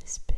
J'espère.